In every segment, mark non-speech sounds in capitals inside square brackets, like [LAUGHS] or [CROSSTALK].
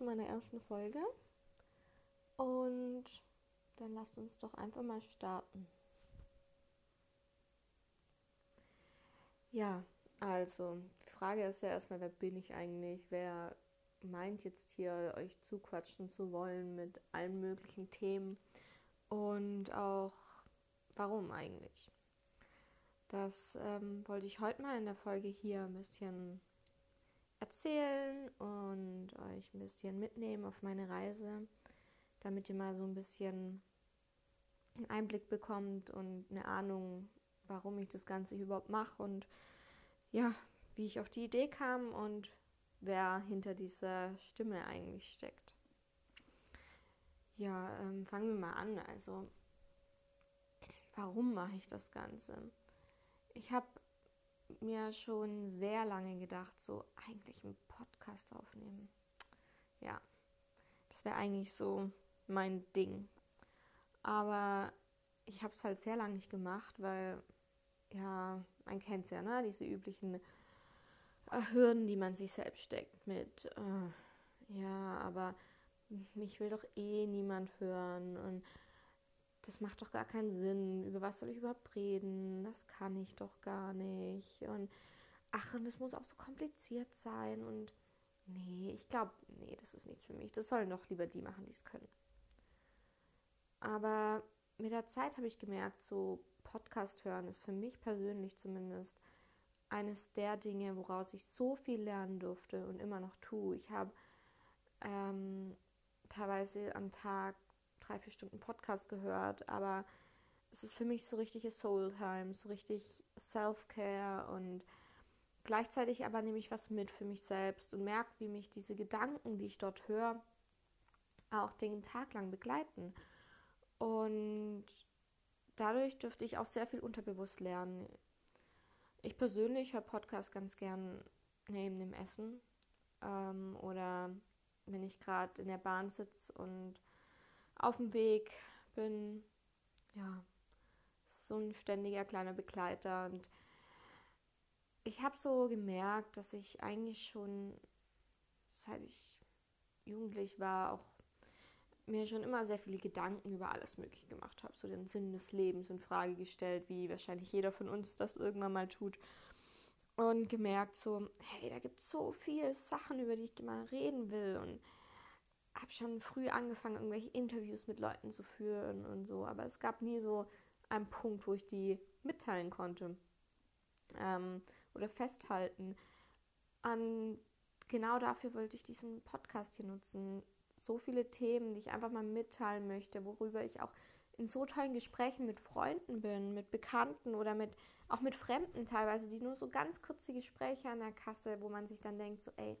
zu meiner ersten Folge. Und dann lasst uns doch einfach mal starten. Ja, also, die Frage ist ja erstmal, wer bin ich eigentlich? Wer meint jetzt hier, euch zuquatschen zu wollen mit allen möglichen Themen? Und auch, warum eigentlich? Das ähm, wollte ich heute mal in der Folge hier ein bisschen erzählen und euch ein bisschen mitnehmen auf meine Reise, damit ihr mal so ein bisschen einen Einblick bekommt und eine Ahnung, warum ich das Ganze überhaupt mache und ja, wie ich auf die Idee kam und wer hinter dieser Stimme eigentlich steckt. Ja, ähm, fangen wir mal an. Also, warum mache ich das Ganze? Ich habe mir schon sehr lange gedacht, so eigentlich einen Podcast aufnehmen. Ja, das wäre eigentlich so mein Ding. Aber ich habe es halt sehr lange nicht gemacht, weil, ja, man kennt es ja, ne? Diese üblichen äh, Hürden, die man sich selbst steckt mit, äh, ja, aber mich will doch eh niemand hören und das macht doch gar keinen Sinn. Über was soll ich überhaupt reden? Das kann ich doch gar nicht. Und ach, und das muss auch so kompliziert sein. Und nee, ich glaube, nee, das ist nichts für mich. Das sollen doch lieber die machen, die es können. Aber mit der Zeit habe ich gemerkt, so Podcast hören ist für mich persönlich zumindest eines der Dinge, woraus ich so viel lernen durfte und immer noch tue. Ich habe ähm, teilweise am Tag drei, vier Stunden Podcast gehört, aber es ist für mich so richtige Soul-Time, so richtig Self-Care und gleichzeitig aber nehme ich was mit für mich selbst und merke, wie mich diese Gedanken, die ich dort höre, auch den Tag lang begleiten. Und dadurch dürfte ich auch sehr viel unterbewusst lernen. Ich persönlich höre Podcasts ganz gern neben dem Essen ähm, oder wenn ich gerade in der Bahn sitze und auf dem Weg bin. Ja, so ein ständiger kleiner Begleiter. Und ich habe so gemerkt, dass ich eigentlich schon, seit ich jugendlich war, auch mir schon immer sehr viele Gedanken über alles Mögliche gemacht habe, so den Sinn des Lebens in Frage gestellt, wie wahrscheinlich jeder von uns das irgendwann mal tut. Und gemerkt so, hey, da gibt es so viele Sachen, über die ich mal reden will. Und habe schon früh angefangen, irgendwelche Interviews mit Leuten zu führen und so, aber es gab nie so einen Punkt, wo ich die mitteilen konnte ähm, oder festhalten. Und genau dafür wollte ich diesen Podcast hier nutzen. So viele Themen, die ich einfach mal mitteilen möchte, worüber ich auch in so tollen Gesprächen mit Freunden bin, mit Bekannten oder mit auch mit Fremden teilweise, die nur so ganz kurze Gespräche an der Kasse, wo man sich dann denkt, so ey,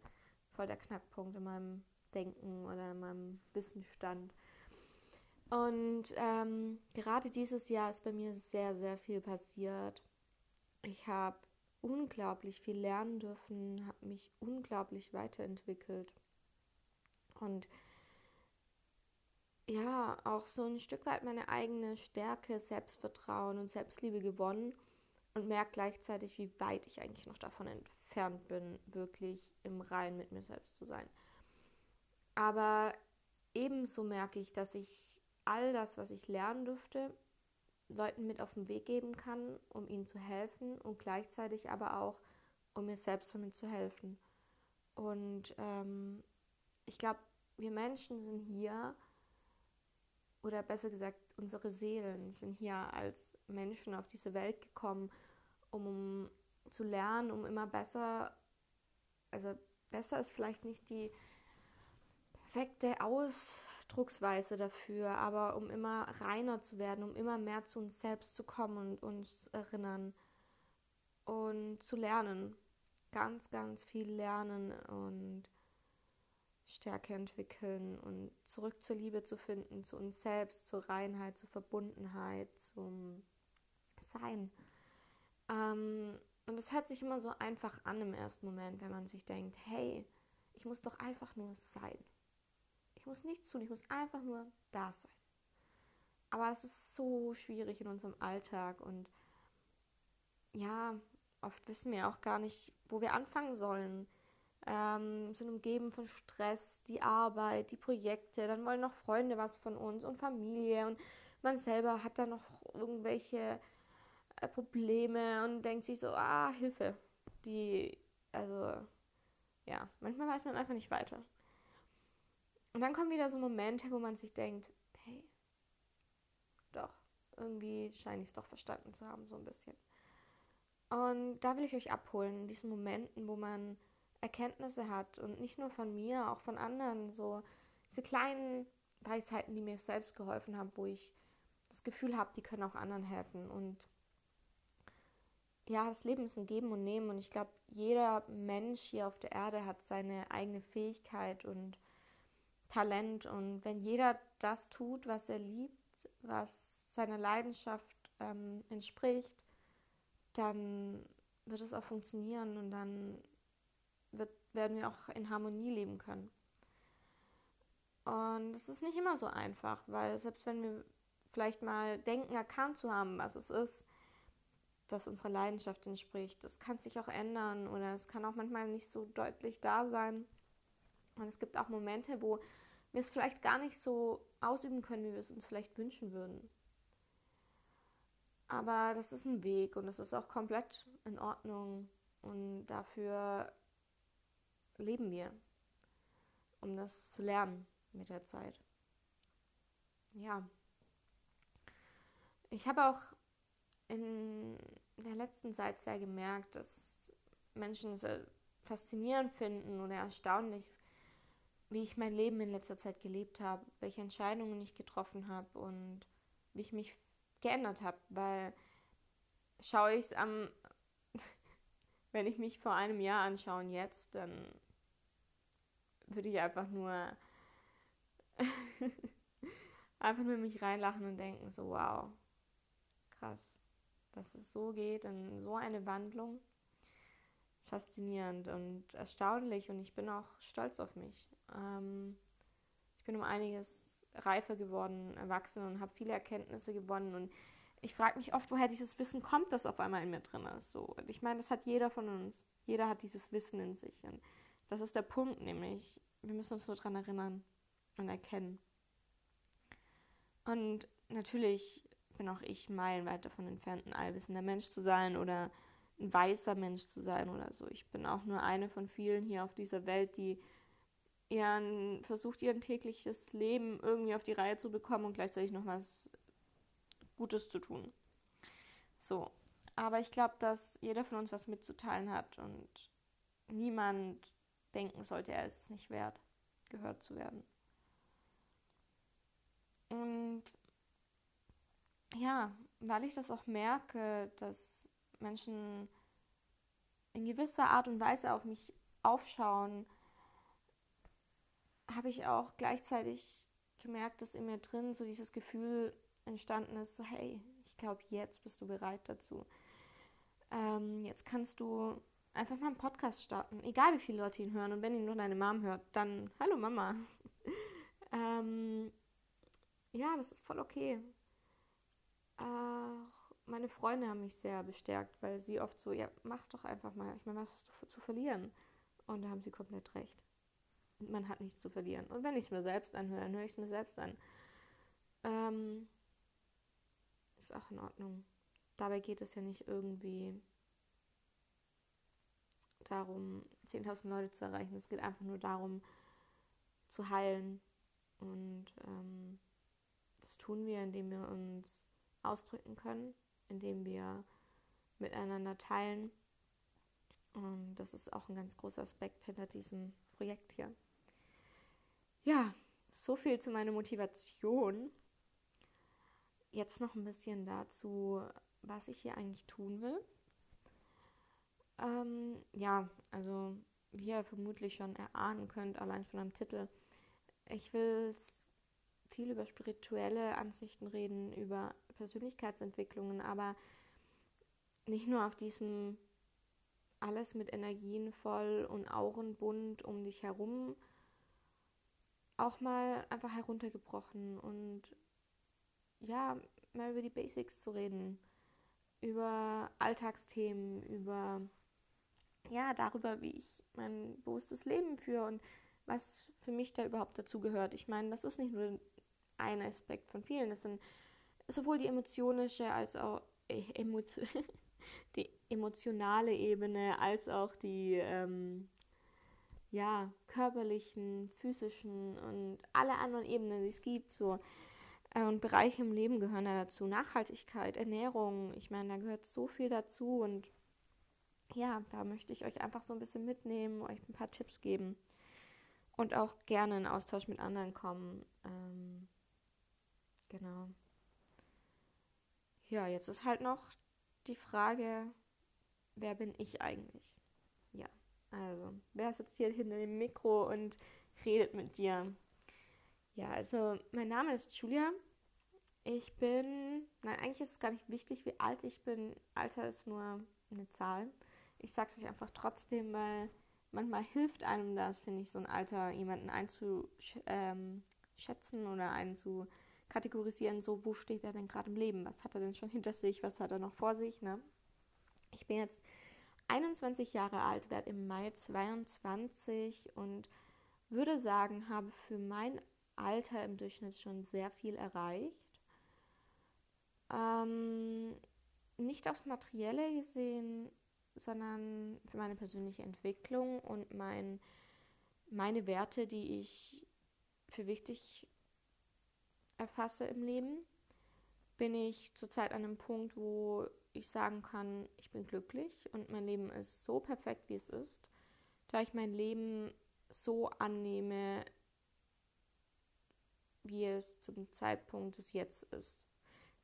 voll der Knackpunkt in meinem Denken oder meinem Wissensstand. Und ähm, gerade dieses Jahr ist bei mir sehr, sehr viel passiert. Ich habe unglaublich viel lernen dürfen, habe mich unglaublich weiterentwickelt. Und ja, auch so ein Stück weit meine eigene Stärke, Selbstvertrauen und Selbstliebe gewonnen und merke gleichzeitig, wie weit ich eigentlich noch davon entfernt bin, wirklich im Rein mit mir selbst zu sein. Aber ebenso merke ich, dass ich all das, was ich lernen durfte, Leuten mit auf den Weg geben kann, um ihnen zu helfen und gleichzeitig aber auch, um mir selbst damit zu helfen. Und ähm, ich glaube, wir Menschen sind hier, oder besser gesagt, unsere Seelen sind hier als Menschen auf diese Welt gekommen, um, um zu lernen, um immer besser, also besser ist vielleicht nicht die perfekte Ausdrucksweise dafür, aber um immer reiner zu werden, um immer mehr zu uns selbst zu kommen und uns erinnern und zu lernen. Ganz, ganz viel lernen und Stärke entwickeln und zurück zur Liebe zu finden, zu uns selbst, zur Reinheit, zur Verbundenheit, zum Sein. Ähm, und es hört sich immer so einfach an im ersten Moment, wenn man sich denkt, hey, ich muss doch einfach nur sein. Muss nichts tun, ich muss einfach nur da sein. Aber es ist so schwierig in unserem Alltag und ja, oft wissen wir auch gar nicht, wo wir anfangen sollen. ähm, sind umgeben von Stress, die Arbeit, die Projekte, dann wollen noch Freunde was von uns und Familie und man selber hat da noch irgendwelche äh, Probleme und denkt sich so, ah, Hilfe. Die, also, ja, manchmal weiß man einfach nicht weiter. Und dann kommen wieder so Momente, wo man sich denkt, hey, doch, irgendwie scheine ich es doch verstanden zu haben, so ein bisschen. Und da will ich euch abholen, in diesen Momenten, wo man Erkenntnisse hat und nicht nur von mir, auch von anderen, so diese kleinen Weisheiten, die mir selbst geholfen haben, wo ich das Gefühl habe, die können auch anderen helfen. Und ja, das Leben ist ein Geben und Nehmen und ich glaube, jeder Mensch hier auf der Erde hat seine eigene Fähigkeit und Talent und wenn jeder das tut, was er liebt, was seiner Leidenschaft ähm, entspricht, dann wird es auch funktionieren und dann wird, werden wir auch in Harmonie leben können. Und es ist nicht immer so einfach, weil selbst wenn wir vielleicht mal denken, erkannt zu haben, was es ist, das unserer Leidenschaft entspricht, das kann sich auch ändern oder es kann auch manchmal nicht so deutlich da sein. Und es gibt auch Momente, wo wir es vielleicht gar nicht so ausüben können, wie wir es uns vielleicht wünschen würden. Aber das ist ein Weg und das ist auch komplett in Ordnung. Und dafür leben wir, um das zu lernen mit der Zeit. Ja. Ich habe auch in der letzten Zeit sehr gemerkt, dass Menschen es faszinierend finden oder erstaunlich, wie ich mein Leben in letzter Zeit gelebt habe, welche Entscheidungen ich getroffen habe und wie ich mich geändert habe, weil schaue ich es am, [LAUGHS] wenn ich mich vor einem Jahr anschaue und jetzt, dann würde ich einfach nur [LAUGHS] einfach nur mich reinlachen und denken, so wow, krass, dass es so geht und so eine Wandlung. Faszinierend und erstaunlich und ich bin auch stolz auf mich. Ähm, ich bin um einiges reifer geworden, erwachsen und habe viele Erkenntnisse gewonnen und ich frage mich oft, woher dieses Wissen kommt, das auf einmal in mir drin ist. So, ich meine, das hat jeder von uns. Jeder hat dieses Wissen in sich. Und das ist der Punkt, nämlich, wir müssen uns nur daran erinnern und erkennen. Und natürlich bin auch ich meilenweit davon entfernt, ein allwissender Mensch zu sein oder ein weißer Mensch zu sein oder so. Ich bin auch nur eine von vielen hier auf dieser Welt, die ihren, versucht, ihr tägliches Leben irgendwie auf die Reihe zu bekommen und gleichzeitig noch was Gutes zu tun. So. Aber ich glaube, dass jeder von uns was mitzuteilen hat und niemand denken sollte, er ist es nicht wert, gehört zu werden. Und ja, weil ich das auch merke, dass Menschen in gewisser Art und Weise auf mich aufschauen, habe ich auch gleichzeitig gemerkt, dass in mir drin so dieses Gefühl entstanden ist, so hey, ich glaube, jetzt bist du bereit dazu. Ähm, jetzt kannst du einfach mal einen Podcast starten, egal wie viele Leute ihn hören. Und wenn ihn nur deine Mom hört, dann hallo Mama. [LAUGHS] ähm, ja, das ist voll okay. Auch meine Freunde haben mich sehr bestärkt, weil sie oft so, ja, mach doch einfach mal. Ich meine, was hast du zu verlieren? Und da haben sie komplett recht. Man hat nichts zu verlieren. Und wenn ich es mir selbst anhöre, dann höre ich es mir selbst an. Ähm, ist auch in Ordnung. Dabei geht es ja nicht irgendwie darum, 10.000 Leute zu erreichen. Es geht einfach nur darum, zu heilen. Und ähm, das tun wir, indem wir uns ausdrücken können, indem wir miteinander teilen. Und das ist auch ein ganz großer Aspekt hinter diesem Projekt hier. Ja, so viel zu meiner Motivation. Jetzt noch ein bisschen dazu, was ich hier eigentlich tun will. Ähm, ja, also wie ihr vermutlich schon erahnen könnt, allein von einem Titel, ich will viel über spirituelle Ansichten reden, über Persönlichkeitsentwicklungen, aber nicht nur auf diesem alles mit Energien voll und Aurenbunt um dich herum, auch mal einfach heruntergebrochen und ja, mal über die Basics zu reden, über Alltagsthemen, über ja, darüber, wie ich mein bewusstes Leben führe und was für mich da überhaupt dazu gehört. Ich meine, das ist nicht nur ein Aspekt von vielen, das sind sowohl die emotionische als auch äh, Emotio [LAUGHS] die emotionale Ebene als auch die ähm, ja, körperlichen, physischen und alle anderen Ebenen, die es gibt, so äh, und Bereiche im Leben gehören da dazu. Nachhaltigkeit, Ernährung, ich meine, da gehört so viel dazu und ja, da möchte ich euch einfach so ein bisschen mitnehmen, euch ein paar Tipps geben und auch gerne in Austausch mit anderen kommen. Ähm, genau. Ja, jetzt ist halt noch die Frage, wer bin ich eigentlich? Ja, also, wer ist jetzt hier hinter dem Mikro und redet mit dir? Ja, also mein Name ist Julia. Ich bin, nein, eigentlich ist es gar nicht wichtig, wie alt ich bin. Alter ist nur eine Zahl. Ich sag's euch einfach trotzdem, weil manchmal hilft einem das, finde ich, so ein Alter jemanden einzuschätzen ähm, oder einen zu kategorisieren, so wo steht er denn gerade im Leben, was hat er denn schon hinter sich, was hat er noch vor sich, ne? Ich bin jetzt 21 Jahre alt, werde im Mai 22 und würde sagen, habe für mein Alter im Durchschnitt schon sehr viel erreicht. Ähm, nicht aufs Materielle gesehen, sondern für meine persönliche Entwicklung und mein, meine Werte, die ich für wichtig erfasse im Leben, bin ich zurzeit an einem Punkt, wo ich sagen kann, ich bin glücklich und mein Leben ist so perfekt, wie es ist, da ich mein Leben so annehme, wie es zum Zeitpunkt des Jetzt ist.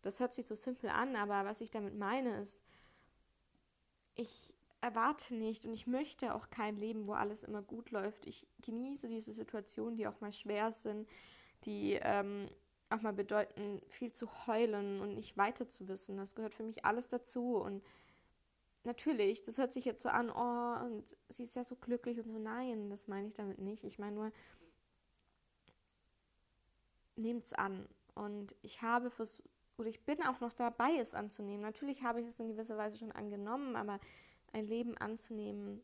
Das hört sich so simpel an, aber was ich damit meine ist, ich erwarte nicht und ich möchte auch kein Leben, wo alles immer gut läuft. Ich genieße diese Situationen, die auch mal schwer sind, die ähm, auch mal bedeuten, viel zu heulen und nicht weiter zu wissen. Das gehört für mich alles dazu. Und natürlich, das hört sich jetzt so an, oh, und sie ist ja so glücklich und so. Nein, das meine ich damit nicht. Ich meine nur, nehmt's an. Und ich habe versucht, oder ich bin auch noch dabei, es anzunehmen. Natürlich habe ich es in gewisser Weise schon angenommen, aber ein Leben anzunehmen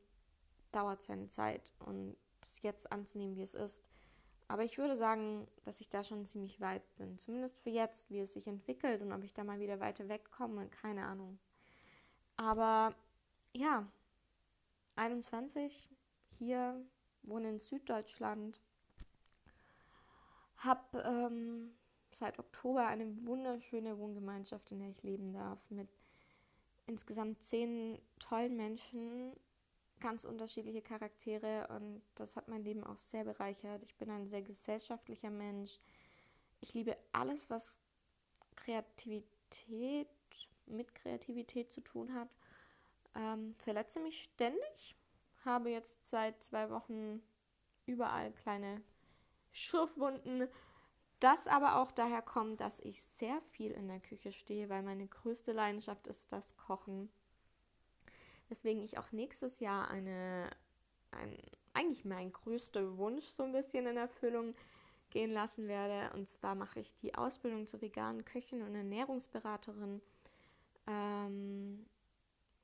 dauert seine Zeit und das jetzt anzunehmen, wie es ist, aber ich würde sagen, dass ich da schon ziemlich weit bin. Zumindest für jetzt, wie es sich entwickelt und ob ich da mal wieder weiter wegkomme, keine Ahnung. Aber ja, 21, hier, wohne in Süddeutschland, habe ähm, seit Oktober eine wunderschöne Wohngemeinschaft, in der ich leben darf, mit insgesamt zehn tollen Menschen, ganz unterschiedliche Charaktere und das hat mein Leben auch sehr bereichert. Ich bin ein sehr gesellschaftlicher Mensch. Ich liebe alles, was Kreativität mit Kreativität zu tun hat. Ähm, verletze mich ständig, habe jetzt seit zwei Wochen überall kleine Schürfwunden. Das aber auch daher kommt, dass ich sehr viel in der Küche stehe, weil meine größte Leidenschaft ist das Kochen weswegen ich auch nächstes Jahr eine, ein, eigentlich mein größter Wunsch so ein bisschen in Erfüllung gehen lassen werde. Und zwar mache ich die Ausbildung zur veganen Köchin und Ernährungsberaterin ähm,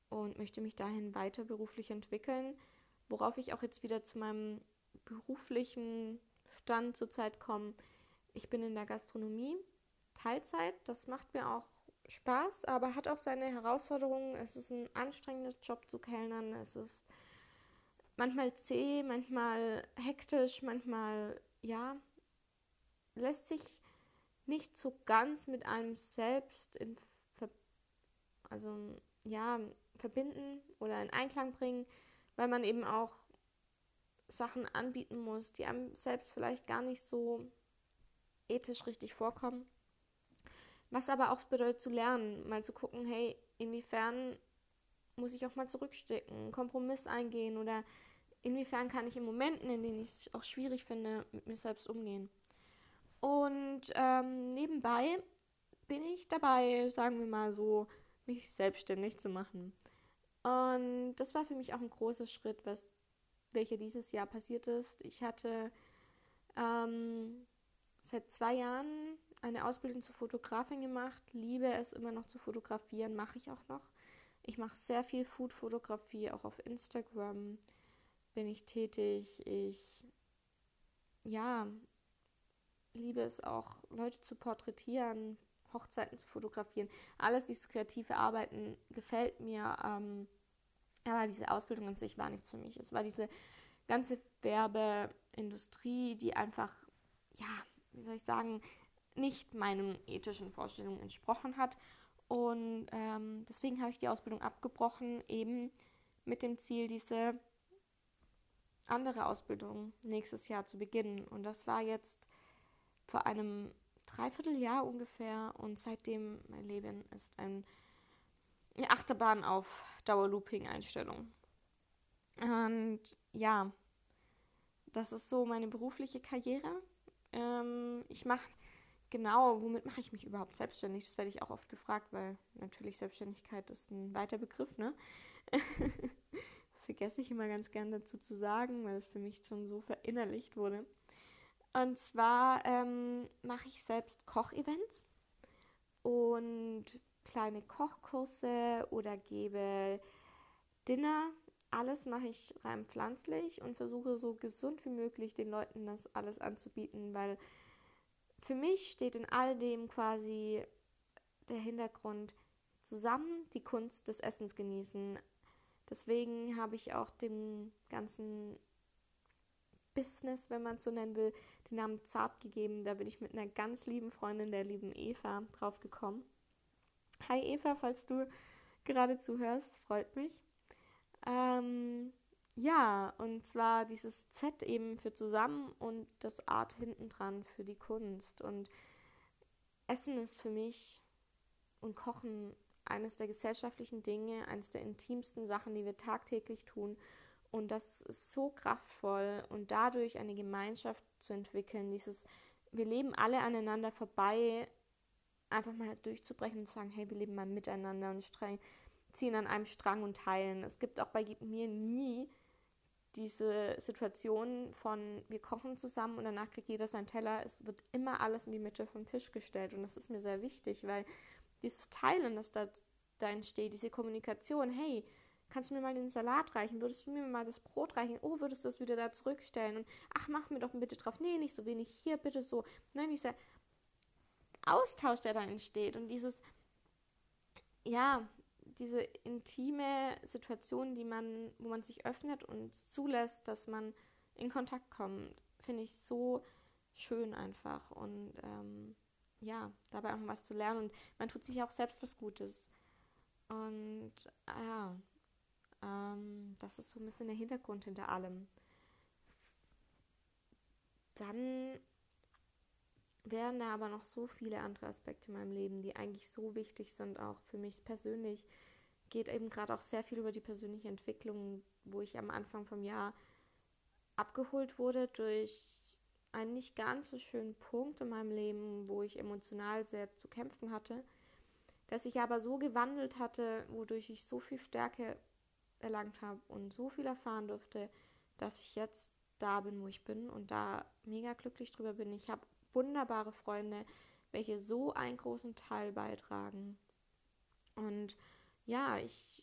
und möchte mich dahin weiter beruflich entwickeln, worauf ich auch jetzt wieder zu meinem beruflichen Stand zurzeit komme. Ich bin in der Gastronomie Teilzeit. Das macht mir auch Spaß, aber hat auch seine Herausforderungen. Es ist ein anstrengender Job zu kellnern. Es ist manchmal zäh, manchmal hektisch, manchmal, ja, lässt sich nicht so ganz mit einem selbst in Ver also ja, verbinden oder in Einklang bringen, weil man eben auch Sachen anbieten muss, die einem selbst vielleicht gar nicht so ethisch richtig vorkommen. Was aber auch bedeutet zu lernen, mal zu gucken, hey, inwiefern muss ich auch mal zurückstecken, einen Kompromiss eingehen oder inwiefern kann ich in Momenten, in denen ich es auch schwierig finde, mit mir selbst umgehen. Und ähm, nebenbei bin ich dabei, sagen wir mal so, mich selbstständig zu machen. Und das war für mich auch ein großer Schritt, was, welcher dieses Jahr passiert ist. Ich hatte ähm, seit zwei Jahren eine Ausbildung zur Fotografin gemacht, liebe es immer noch zu fotografieren, mache ich auch noch. Ich mache sehr viel Food-Fotografie, auch auf Instagram. bin ich tätig. Ich, ja, liebe es auch, Leute zu porträtieren, Hochzeiten zu fotografieren. Alles dieses kreative Arbeiten gefällt mir. Ähm, aber diese Ausbildung an sich war nichts für mich. Es war diese ganze Werbeindustrie, die einfach, ja, wie soll ich sagen, nicht meinen ethischen Vorstellungen entsprochen hat. Und ähm, deswegen habe ich die Ausbildung abgebrochen, eben mit dem Ziel, diese andere Ausbildung nächstes Jahr zu beginnen. Und das war jetzt vor einem Dreivierteljahr ungefähr. Und seitdem mein Leben ist ein, eine Achterbahn auf Dauerlooping-Einstellung. Und ja, das ist so meine berufliche Karriere. Ähm, ich mache genau, womit mache ich mich überhaupt selbstständig? Das werde ich auch oft gefragt, weil natürlich Selbstständigkeit ist ein weiter Begriff, ne? [LAUGHS] das vergesse ich immer ganz gern dazu zu sagen, weil es für mich schon so verinnerlicht wurde. Und zwar ähm, mache ich selbst Kochevents und kleine Kochkurse oder gebe Dinner. Alles mache ich rein pflanzlich und versuche so gesund wie möglich den Leuten das alles anzubieten, weil für mich steht in all dem quasi der Hintergrund zusammen die Kunst des Essens genießen. Deswegen habe ich auch dem ganzen Business, wenn man es so nennen will, den Namen Zart gegeben. Da bin ich mit einer ganz lieben Freundin, der lieben Eva, drauf gekommen. Hi Eva, falls du gerade zuhörst, freut mich. Ähm, ja, und zwar dieses Z eben für zusammen und das Art hinten dran für die Kunst. Und Essen ist für mich und Kochen eines der gesellschaftlichen Dinge, eines der intimsten Sachen, die wir tagtäglich tun. Und das ist so kraftvoll und dadurch eine Gemeinschaft zu entwickeln, dieses, wir leben alle aneinander vorbei, einfach mal durchzubrechen und zu sagen, hey, wir leben mal miteinander und ziehen an einem Strang und teilen. Es gibt auch bei mir nie diese Situation von, wir kochen zusammen und danach kriegt jeder seinen Teller. Es wird immer alles in die Mitte vom Tisch gestellt und das ist mir sehr wichtig, weil dieses Teilen, das da, da entsteht, diese Kommunikation, hey, kannst du mir mal den Salat reichen? Würdest du mir mal das Brot reichen? Oh, würdest du das wieder da zurückstellen? Und ach, mach mir doch bitte drauf. Nee, nicht so wenig. Hier, bitte so. Nein, dieser Austausch, der da entsteht und dieses, ja, diese intime Situation, die man, wo man sich öffnet und zulässt, dass man in Kontakt kommt, finde ich so schön einfach und ähm, ja, dabei auch was zu lernen und man tut sich auch selbst was Gutes. Und ja, ähm, das ist so ein bisschen der Hintergrund hinter allem. Dann wären da aber noch so viele andere Aspekte in meinem Leben, die eigentlich so wichtig sind, auch für mich persönlich, geht eben gerade auch sehr viel über die persönliche Entwicklung, wo ich am Anfang vom Jahr abgeholt wurde durch einen nicht ganz so schönen Punkt in meinem Leben, wo ich emotional sehr zu kämpfen hatte, dass ich aber so gewandelt hatte, wodurch ich so viel Stärke erlangt habe und so viel erfahren durfte, dass ich jetzt da bin, wo ich bin und da mega glücklich drüber bin. Ich habe wunderbare Freunde, welche so einen großen Teil beitragen. Und ja, ich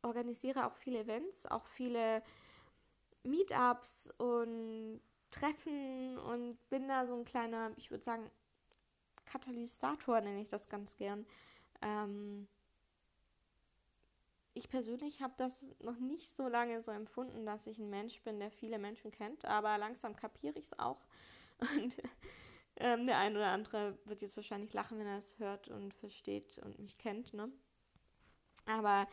organisiere auch viele Events, auch viele Meetups und Treffen und bin da so ein kleiner, ich würde sagen, Katalysator nenne ich das ganz gern. Ähm, ich persönlich habe das noch nicht so lange so empfunden, dass ich ein Mensch bin, der viele Menschen kennt, aber langsam kapiere ich es auch. [LAUGHS] Und ähm, der ein oder andere wird jetzt wahrscheinlich lachen, wenn er es hört und versteht und mich kennt, ne? Aber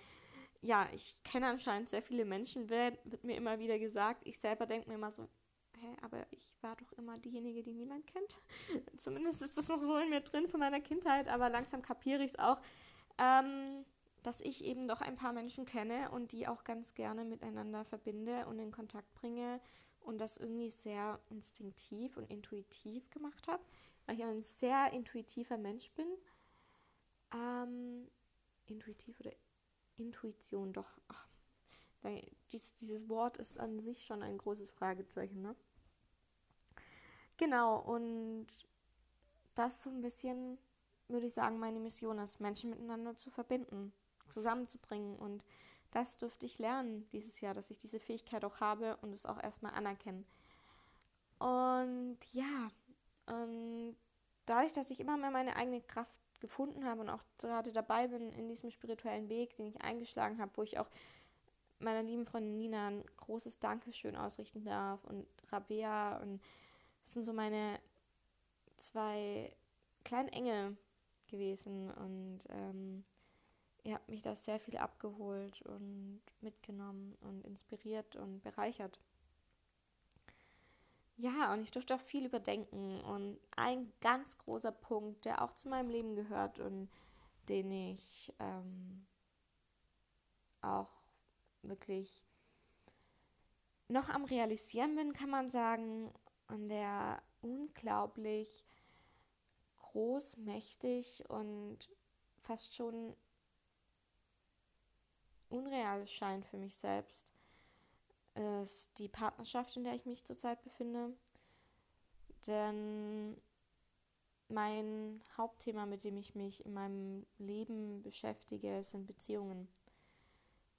ja, ich kenne anscheinend sehr viele Menschen, wird, wird mir immer wieder gesagt. Ich selber denke mir immer so, hä, aber ich war doch immer diejenige, die niemand kennt. [LAUGHS] Zumindest ist das noch so in mir drin von meiner Kindheit, aber langsam kapiere ich es auch, ähm, dass ich eben doch ein paar Menschen kenne und die auch ganz gerne miteinander verbinde und in Kontakt bringe und das irgendwie sehr instinktiv und intuitiv gemacht habe, weil ich ein sehr intuitiver Mensch bin. Ähm, intuitiv oder Intuition, doch. Ach, dieses, Wort ist an sich schon ein großes Fragezeichen, ne? Genau, und das so ein bisschen, würde ich sagen, meine Mission ist, Menschen miteinander zu verbinden, zusammenzubringen und das durfte ich lernen dieses Jahr, dass ich diese Fähigkeit auch habe und es auch erstmal anerkennen. Und ja, und dadurch, dass ich immer mehr meine eigene Kraft gefunden habe und auch gerade dabei bin in diesem spirituellen Weg, den ich eingeschlagen habe, wo ich auch meiner lieben Freundin Nina ein großes Dankeschön ausrichten darf und Rabea und das sind so meine zwei kleinen Engel gewesen und ähm, ihr habt mich da sehr viel abgeholt und mitgenommen und inspiriert und bereichert. Ja, und ich durfte auch viel überdenken. Und ein ganz großer Punkt, der auch zu meinem Leben gehört und den ich ähm, auch wirklich noch am Realisieren bin, kann man sagen, und der unglaublich großmächtig und fast schon unreal scheint für mich selbst, ist die Partnerschaft, in der ich mich zurzeit befinde. Denn mein Hauptthema, mit dem ich mich in meinem Leben beschäftige, sind Beziehungen.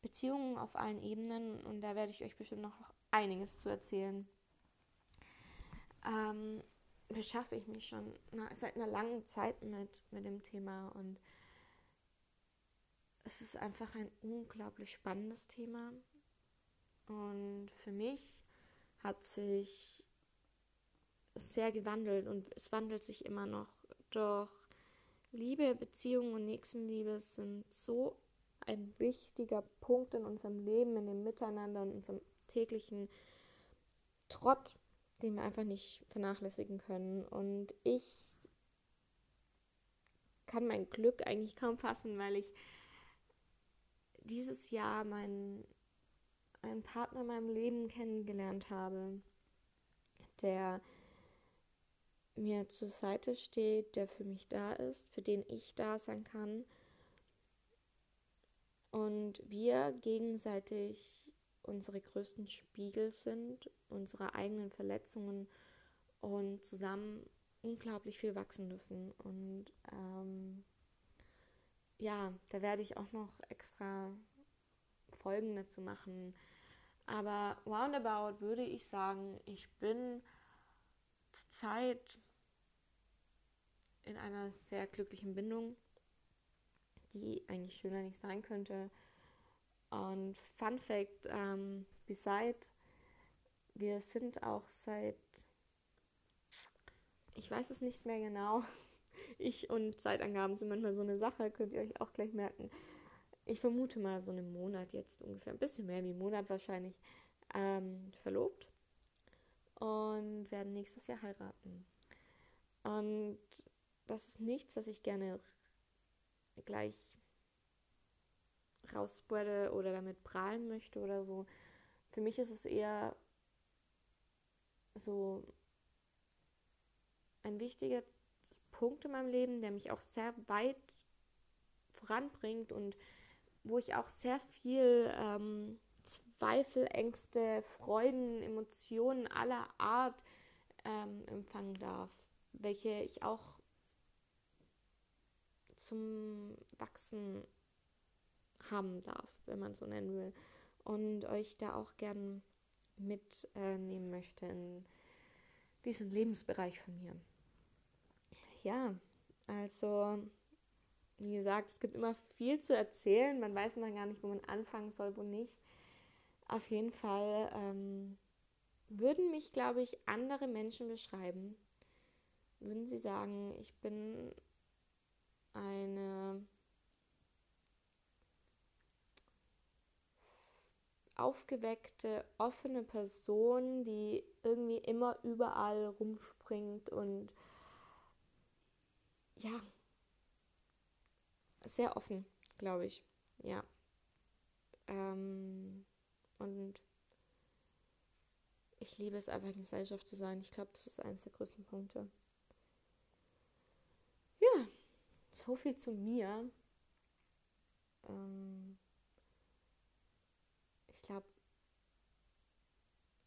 Beziehungen auf allen Ebenen und da werde ich euch bestimmt noch einiges zu erzählen. Ähm, beschaffe ich mich schon na, seit einer langen Zeit mit, mit dem Thema und es ist einfach ein unglaublich spannendes Thema. Und für mich hat sich sehr gewandelt und es wandelt sich immer noch. Doch Liebe, Beziehung und Nächstenliebe sind so ein wichtiger Punkt in unserem Leben, in dem Miteinander, in unserem täglichen Trott, den wir einfach nicht vernachlässigen können. Und ich kann mein Glück eigentlich kaum fassen, weil ich dieses Jahr meinen einen Partner in meinem Leben kennengelernt habe, der mir zur Seite steht, der für mich da ist, für den ich da sein kann. Und wir gegenseitig unsere größten Spiegel sind, unsere eigenen Verletzungen und zusammen unglaublich viel wachsen dürfen. Und ähm, ja, da werde ich auch noch extra Folgen dazu machen. Aber roundabout würde ich sagen, ich bin zurzeit in einer sehr glücklichen Bindung, die eigentlich schöner nicht sein könnte. Und Fun Fact, ähm, beside, wir sind auch seit, ich weiß es nicht mehr genau, [LAUGHS] ich und Zeitangaben sind manchmal so eine Sache, könnt ihr euch auch gleich merken. Ich vermute mal so einen Monat jetzt ungefähr, ein bisschen mehr wie einen Monat wahrscheinlich, ähm, verlobt und werden nächstes Jahr heiraten. Und das ist nichts, was ich gerne gleich rausspreade oder damit prahlen möchte oder so. Für mich ist es eher so ein wichtiger Punkt in meinem Leben, der mich auch sehr weit voranbringt und wo ich auch sehr viel ähm, Zweifel, Ängste, Freuden, Emotionen aller Art ähm, empfangen darf, welche ich auch zum Wachsen haben darf, wenn man so nennen will. Und euch da auch gern mitnehmen äh, möchte in diesen Lebensbereich von mir. Ja, also wie gesagt, es gibt immer viel zu erzählen. Man weiß immer gar nicht, wo man anfangen soll, wo nicht. Auf jeden Fall ähm, würden mich, glaube ich, andere Menschen beschreiben. Würden sie sagen, ich bin eine aufgeweckte, offene Person, die irgendwie immer überall rumspringt und ja, sehr offen, glaube ich. Ja. Ähm, und ich liebe es einfach in Gesellschaft zu sein. Ich glaube, das ist eines der größten Punkte. Ja, so viel zu mir. Ähm, ich glaube,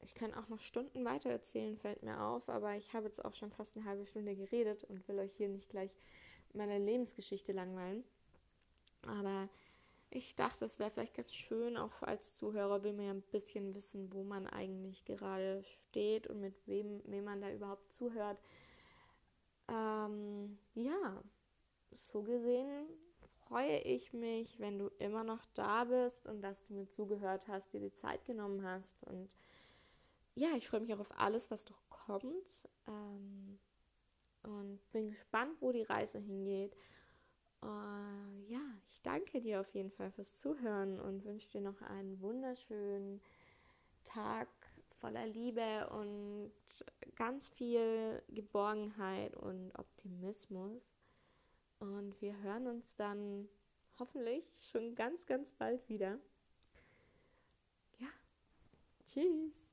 ich kann auch noch Stunden weiter erzählen, fällt mir auf, aber ich habe jetzt auch schon fast eine halbe Stunde geredet und will euch hier nicht gleich meine Lebensgeschichte langweilen. Aber ich dachte, es wäre vielleicht ganz schön, auch als Zuhörer will man ja ein bisschen wissen, wo man eigentlich gerade steht und mit wem, wem man da überhaupt zuhört. Ähm, ja, so gesehen freue ich mich, wenn du immer noch da bist und dass du mir zugehört hast, dir die Zeit genommen hast. Und ja, ich freue mich auch auf alles, was noch kommt. Ähm, und bin gespannt, wo die Reise hingeht. Uh, ja, ich danke dir auf jeden Fall fürs Zuhören und wünsche dir noch einen wunderschönen Tag voller Liebe und ganz viel Geborgenheit und Optimismus. Und wir hören uns dann hoffentlich schon ganz, ganz bald wieder. Ja, tschüss.